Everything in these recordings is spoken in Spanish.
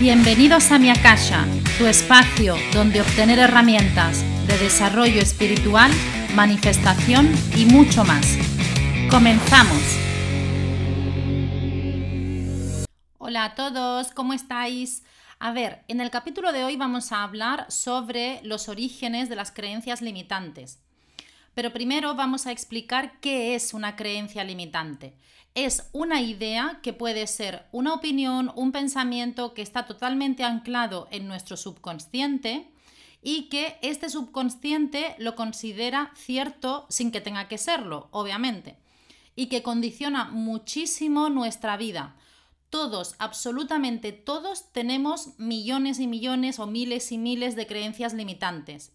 Bienvenidos a Mi Akasha, tu espacio donde obtener herramientas de desarrollo espiritual, manifestación y mucho más. Comenzamos. Hola a todos, ¿cómo estáis? A ver, en el capítulo de hoy vamos a hablar sobre los orígenes de las creencias limitantes. Pero primero vamos a explicar qué es una creencia limitante es una idea que puede ser una opinión, un pensamiento que está totalmente anclado en nuestro subconsciente y que este subconsciente lo considera cierto sin que tenga que serlo, obviamente, y que condiciona muchísimo nuestra vida. Todos, absolutamente todos, tenemos millones y millones o miles y miles de creencias limitantes.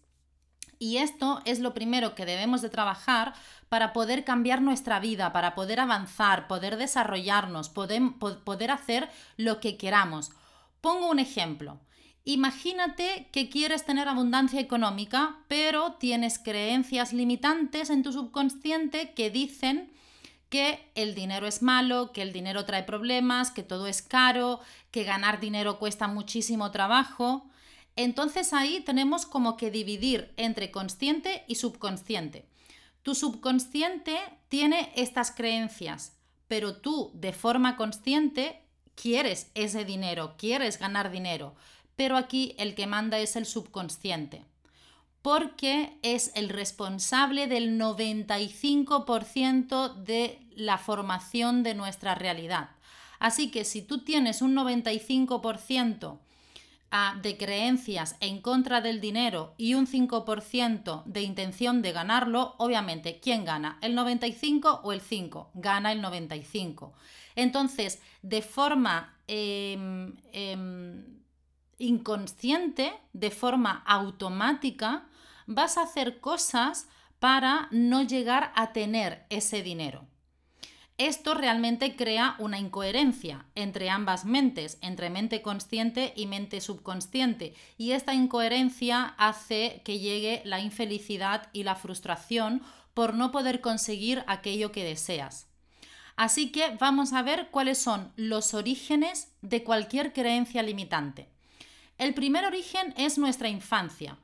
Y esto es lo primero que debemos de trabajar para poder cambiar nuestra vida, para poder avanzar, poder desarrollarnos, poder, poder hacer lo que queramos. Pongo un ejemplo. Imagínate que quieres tener abundancia económica, pero tienes creencias limitantes en tu subconsciente que dicen que el dinero es malo, que el dinero trae problemas, que todo es caro, que ganar dinero cuesta muchísimo trabajo. Entonces ahí tenemos como que dividir entre consciente y subconsciente. Tu subconsciente tiene estas creencias, pero tú de forma consciente quieres ese dinero, quieres ganar dinero, pero aquí el que manda es el subconsciente, porque es el responsable del 95% de la formación de nuestra realidad. Así que si tú tienes un 95% de creencias en contra del dinero y un 5% de intención de ganarlo, obviamente, ¿quién gana? ¿El 95 o el 5? Gana el 95. Entonces, de forma em, em, inconsciente, de forma automática, vas a hacer cosas para no llegar a tener ese dinero. Esto realmente crea una incoherencia entre ambas mentes, entre mente consciente y mente subconsciente, y esta incoherencia hace que llegue la infelicidad y la frustración por no poder conseguir aquello que deseas. Así que vamos a ver cuáles son los orígenes de cualquier creencia limitante. El primer origen es nuestra infancia.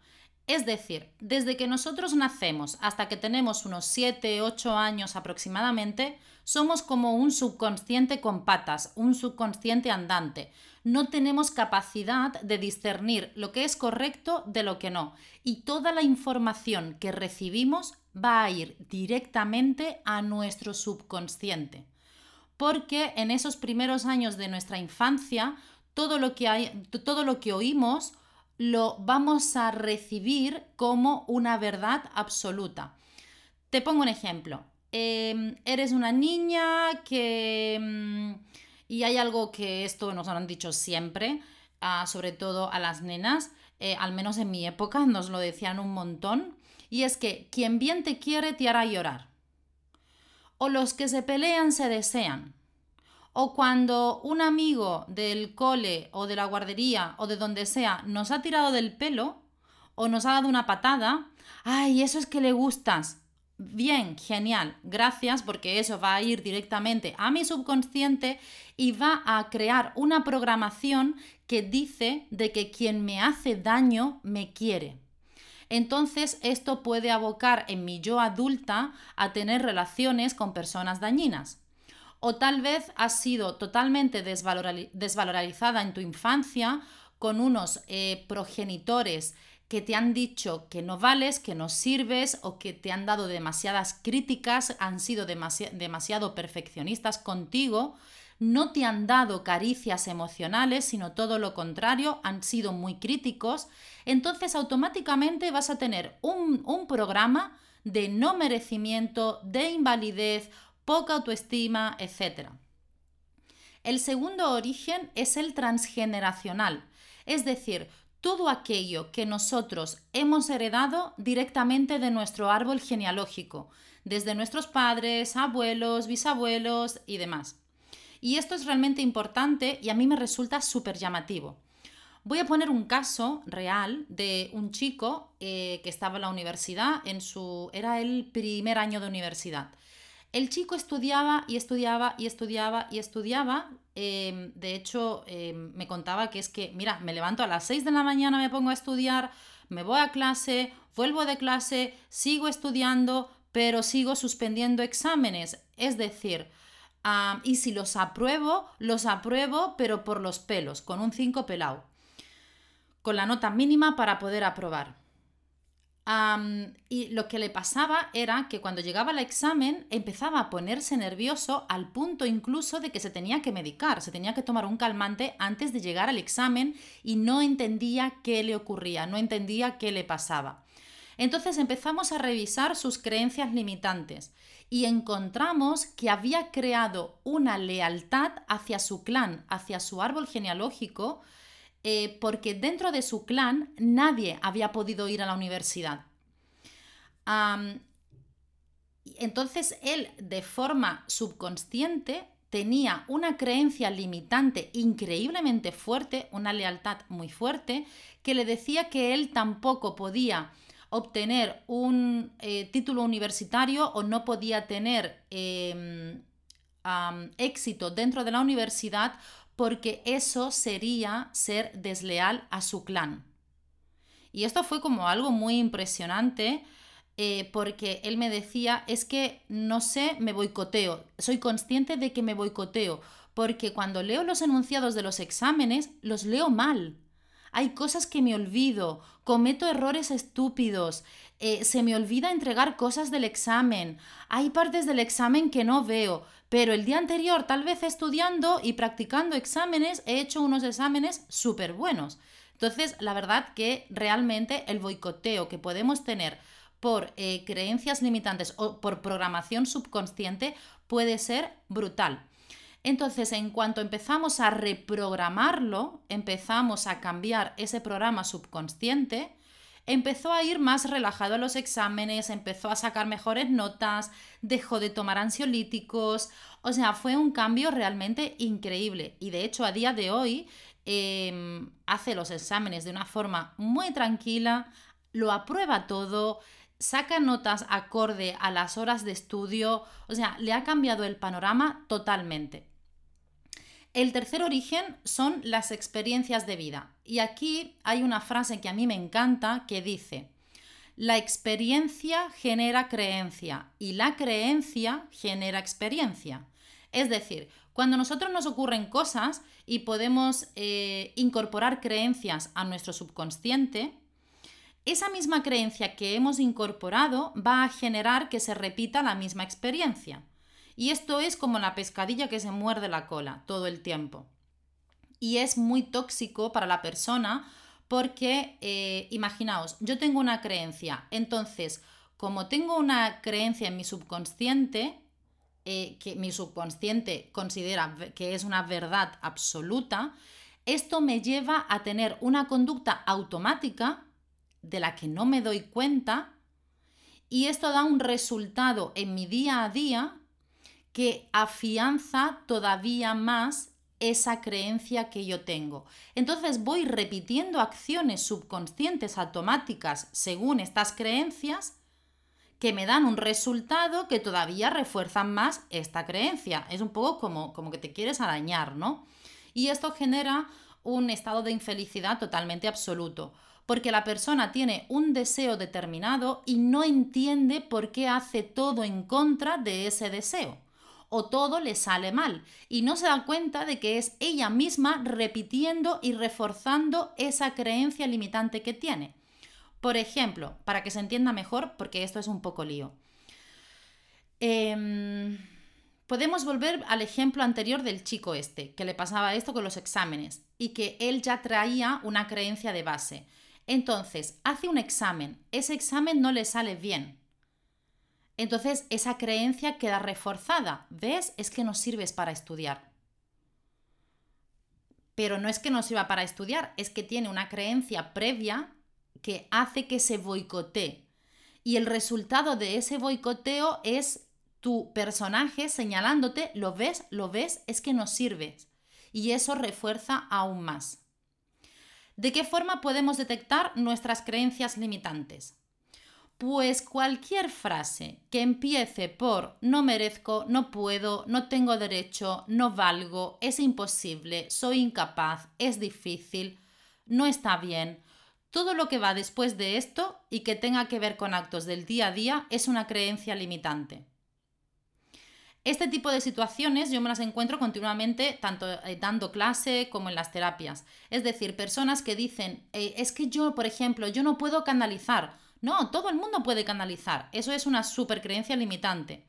Es decir, desde que nosotros nacemos hasta que tenemos unos 7, 8 años aproximadamente, somos como un subconsciente con patas, un subconsciente andante. No tenemos capacidad de discernir lo que es correcto de lo que no. Y toda la información que recibimos va a ir directamente a nuestro subconsciente. Porque en esos primeros años de nuestra infancia, todo lo que, hay, todo lo que oímos lo vamos a recibir como una verdad absoluta. Te pongo un ejemplo. Em, eres una niña que... Mm, y hay algo que esto nos han dicho siempre, ah, sobre todo a las nenas, eh, al menos en mi época nos lo decían un montón, y es que quien bien te quiere te hará llorar. O los que se pelean se desean. O cuando un amigo del cole o de la guardería o de donde sea nos ha tirado del pelo o nos ha dado una patada, ay, eso es que le gustas. Bien, genial, gracias porque eso va a ir directamente a mi subconsciente y va a crear una programación que dice de que quien me hace daño me quiere. Entonces esto puede abocar en mi yo adulta a tener relaciones con personas dañinas o tal vez has sido totalmente desvalorizada en tu infancia con unos eh, progenitores que te han dicho que no vales, que no sirves o que te han dado demasiadas críticas, han sido demasiado perfeccionistas contigo, no te han dado caricias emocionales, sino todo lo contrario, han sido muy críticos, entonces automáticamente vas a tener un, un programa de no merecimiento, de invalidez poca autoestima, etc. El segundo origen es el transgeneracional, es decir, todo aquello que nosotros hemos heredado directamente de nuestro árbol genealógico, desde nuestros padres, abuelos, bisabuelos y demás. Y esto es realmente importante y a mí me resulta súper llamativo. Voy a poner un caso real de un chico eh, que estaba en la universidad, en su, era el primer año de universidad. El chico estudiaba y estudiaba y estudiaba y estudiaba. Em, de hecho, em, me contaba que es que, mira, me levanto a las 6 de la mañana, me pongo a estudiar, me voy a clase, vuelvo de clase, sigo estudiando, pero sigo suspendiendo exámenes. Es decir, y si los apruebo, los apruebo, pero por los pelos, con un 5 pelado, con la nota mínima para poder aprobar. Y lo que le pasaba era que cuando llegaba el examen empezaba a ponerse nervioso al punto incluso de que se tenía que medicar, se tenía que tomar un calmante antes de llegar al examen y no entendía qué le ocurría, no entendía qué le pasaba. Entonces empezamos a revisar sus creencias limitantes y encontramos que había creado una lealtad hacia su clan, hacia su árbol genealógico, eh, porque dentro de su clan nadie había podido ir a la universidad. entonces él, de forma subconsciente, tenía una creencia limitante increíblemente fuerte, una lealtad muy fuerte, que le decía que él tampoco podía obtener un eh, título universitario o no podía tener em, éxito dentro de la universidad porque eso sería ser desleal a su clan. Y esto fue como algo muy impresionante eh, porque él me decía, es que no sé, me boicoteo, soy consciente de que me boicoteo, porque cuando leo los enunciados de los exámenes, los leo mal. Hay cosas que me olvido, cometo errores estúpidos, eh, se me olvida entregar cosas del examen, hay partes del examen que no veo, pero el día anterior, tal vez estudiando y practicando exámenes, he hecho unos exámenes súper buenos. Entonces, la verdad que realmente el boicoteo que podemos tener por eh, creencias limitantes o por programación subconsciente puede ser brutal. Entonces, en cuanto empezamos a reprogramarlo, empezamos a cambiar ese programa subconsciente, empezó a ir más relajado a los exámenes, empezó a sacar mejores notas, dejó de tomar ansiolíticos, o sea, fue un cambio realmente increíble. Y de hecho, a día de hoy, em, hace los exámenes de una forma muy tranquila, lo aprueba todo, saca notas acorde a las horas de estudio, o sea, le ha cambiado el panorama totalmente. El tercer origen son las experiencias de vida. Y aquí hay una frase que a mí me encanta que dice, la experiencia genera creencia y la creencia genera experiencia. Es decir, cuando a nosotros nos ocurren cosas y podemos eh, incorporar creencias a nuestro subconsciente, esa misma creencia que hemos incorporado va a generar que se repita la misma experiencia. Y esto es como la pescadilla que se muerde la cola todo el tiempo. Y es muy tóxico para la persona porque, eh, imaginaos, yo tengo una creencia, entonces, como tengo una creencia en mi subconsciente, eh, que mi subconsciente considera que es una verdad absoluta, esto me lleva a tener una conducta automática de la que no me doy cuenta y esto da un resultado en mi día a día que afianza todavía más esa creencia que yo tengo. Entonces voy repitiendo acciones subconscientes automáticas según estas creencias que me dan un resultado que todavía refuerzan más esta creencia. Es un poco como, como que te quieres arañar, ¿no? Y esto genera un estado de infelicidad totalmente absoluto, porque la persona tiene un deseo determinado y no entiende por qué hace todo en contra de ese deseo o todo le sale mal y no se da cuenta de que es ella misma repitiendo y reforzando esa creencia limitante que tiene. Por ejemplo, para que se entienda mejor, porque esto es un poco lío. Em, podemos volver al ejemplo anterior del chico este, que le pasaba esto con los exámenes y que él ya traía una creencia de base. Entonces, hace un examen, ese examen no le sale bien, entonces esa creencia queda reforzada. ¿Ves? Es que no sirves para estudiar. Pero no es que no sirva para estudiar, es que tiene una creencia previa que hace que se boicotee. Y el resultado de ese boicoteo es tu personaje señalándote, lo ves, lo ves, es que no sirves. Y eso refuerza aún más. ¿De qué forma podemos detectar nuestras creencias limitantes? Pues cualquier frase que empiece por no merezco, no puedo, no tengo derecho, no valgo, es imposible, soy incapaz, es difícil, no está bien, todo lo que va después de esto y que tenga que ver con actos del día a día es una creencia limitante. Este tipo de situaciones yo me las encuentro continuamente tanto eh, dando clase como en las terapias. Es decir, personas que dicen, eh, es que yo, por ejemplo, yo no puedo canalizar no, todo el mundo puede canalizar. Eso es una supercreencia limitante.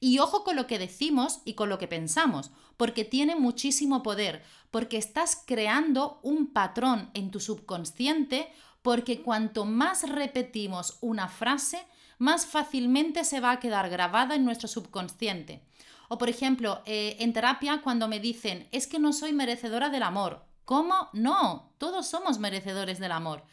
Y ojo con lo que decimos y con lo que pensamos, porque tiene muchísimo poder, porque estás creando un patrón en tu subconsciente, porque cuanto más repetimos una frase, más fácilmente se va a quedar grabada en nuestro subconsciente. O por ejemplo, eh, en terapia cuando me dicen, es que no soy merecedora del amor. ¿Cómo? No, todos somos merecedores del amor.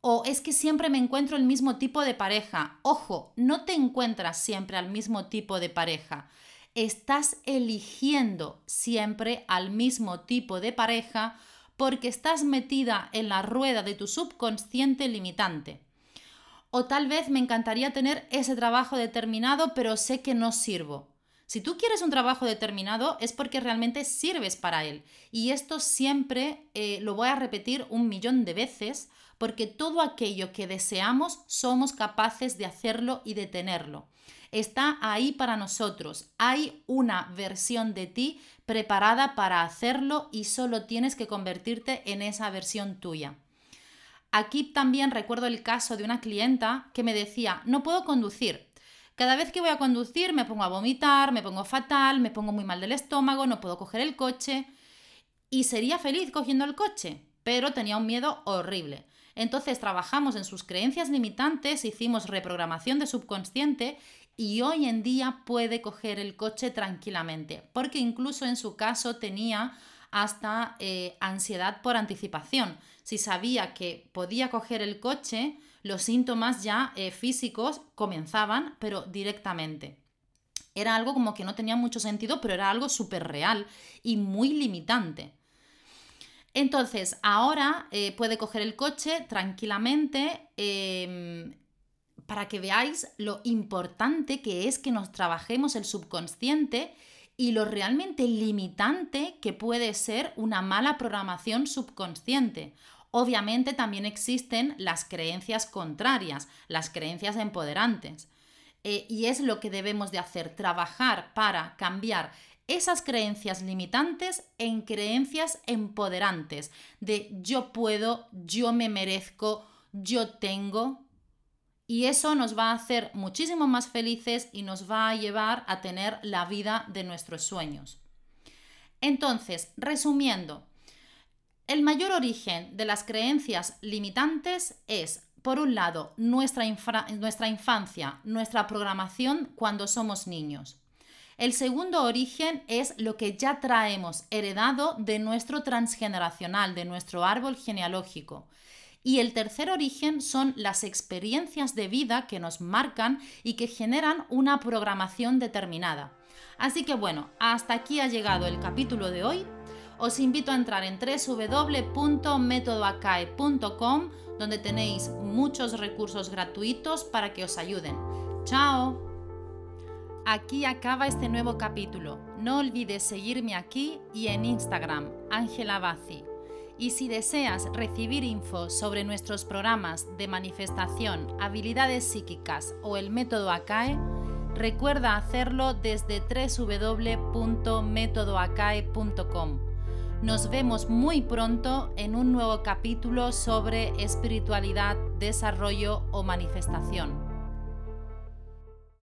O es que siempre me encuentro el mismo tipo de pareja. Ojo, no te encuentras siempre al mismo tipo de pareja. Estás eligiendo siempre al mismo tipo de pareja porque estás metida en la rueda de tu subconsciente limitante. O tal vez me encantaría tener ese trabajo determinado, pero sé que no sirvo. Si tú quieres un trabajo determinado es porque realmente sirves para él. Y esto siempre eh, lo voy a repetir un millón de veces porque todo aquello que deseamos somos capaces de hacerlo y de tenerlo. Está ahí para nosotros. Hay una versión de ti preparada para hacerlo y solo tienes que convertirte en esa versión tuya. Aquí también recuerdo el caso de una clienta que me decía, no puedo conducir. Cada vez que voy a conducir me pongo a vomitar, me pongo fatal, me pongo muy mal del estómago, no puedo coger el coche. Y sería feliz cogiendo el coche, pero tenía un miedo horrible. Entonces trabajamos en sus creencias limitantes, hicimos reprogramación de subconsciente y hoy en día puede coger el coche tranquilamente, porque incluso en su caso tenía hasta eh, ansiedad por anticipación. Si sabía que podía coger el coche, los síntomas ya eh, físicos comenzaban, pero directamente. Era algo como que no tenía mucho sentido, pero era algo súper real y muy limitante. Entonces, ahora eh, puede coger el coche tranquilamente em, para que veáis lo importante que es que nos trabajemos el subconsciente y lo realmente limitante que puede ser una mala programación subconsciente. Obviamente también existen las creencias contrarias, las creencias empoderantes. Eh, y es lo que debemos de hacer, trabajar para cambiar esas creencias limitantes en creencias empoderantes de yo puedo, yo me merezco, yo tengo. Y eso nos va a hacer muchísimo más felices y nos va a llevar a tener la vida de nuestros sueños. Entonces, resumiendo, el mayor origen de las creencias limitantes es, por un lado, nuestra, infancia, nuestra programación cuando somos niños. El segundo origen es lo que ya traemos heredado de nuestro transgeneracional, de nuestro árbol genealógico. Y el tercer origen son las experiencias de vida que nos marcan y que generan una programación determinada. Así que bueno, hasta aquí ha llegado el capítulo de hoy. Os invito a entrar en www.metodoacae.com donde tenéis muchos recursos gratuitos para que os ayuden. ¡Chao! Aquí acaba este nuevo capítulo. No olvides seguirme aquí y en Instagram, Ángela Bazzi. Y si deseas recibir info sobre nuestros programas de manifestación, habilidades psíquicas o el método ACAE, recuerda hacerlo desde www.metodoacae.com. Nos vemos muy pronto en un nuevo capítulo sobre espiritualidad, desarrollo o manifestación.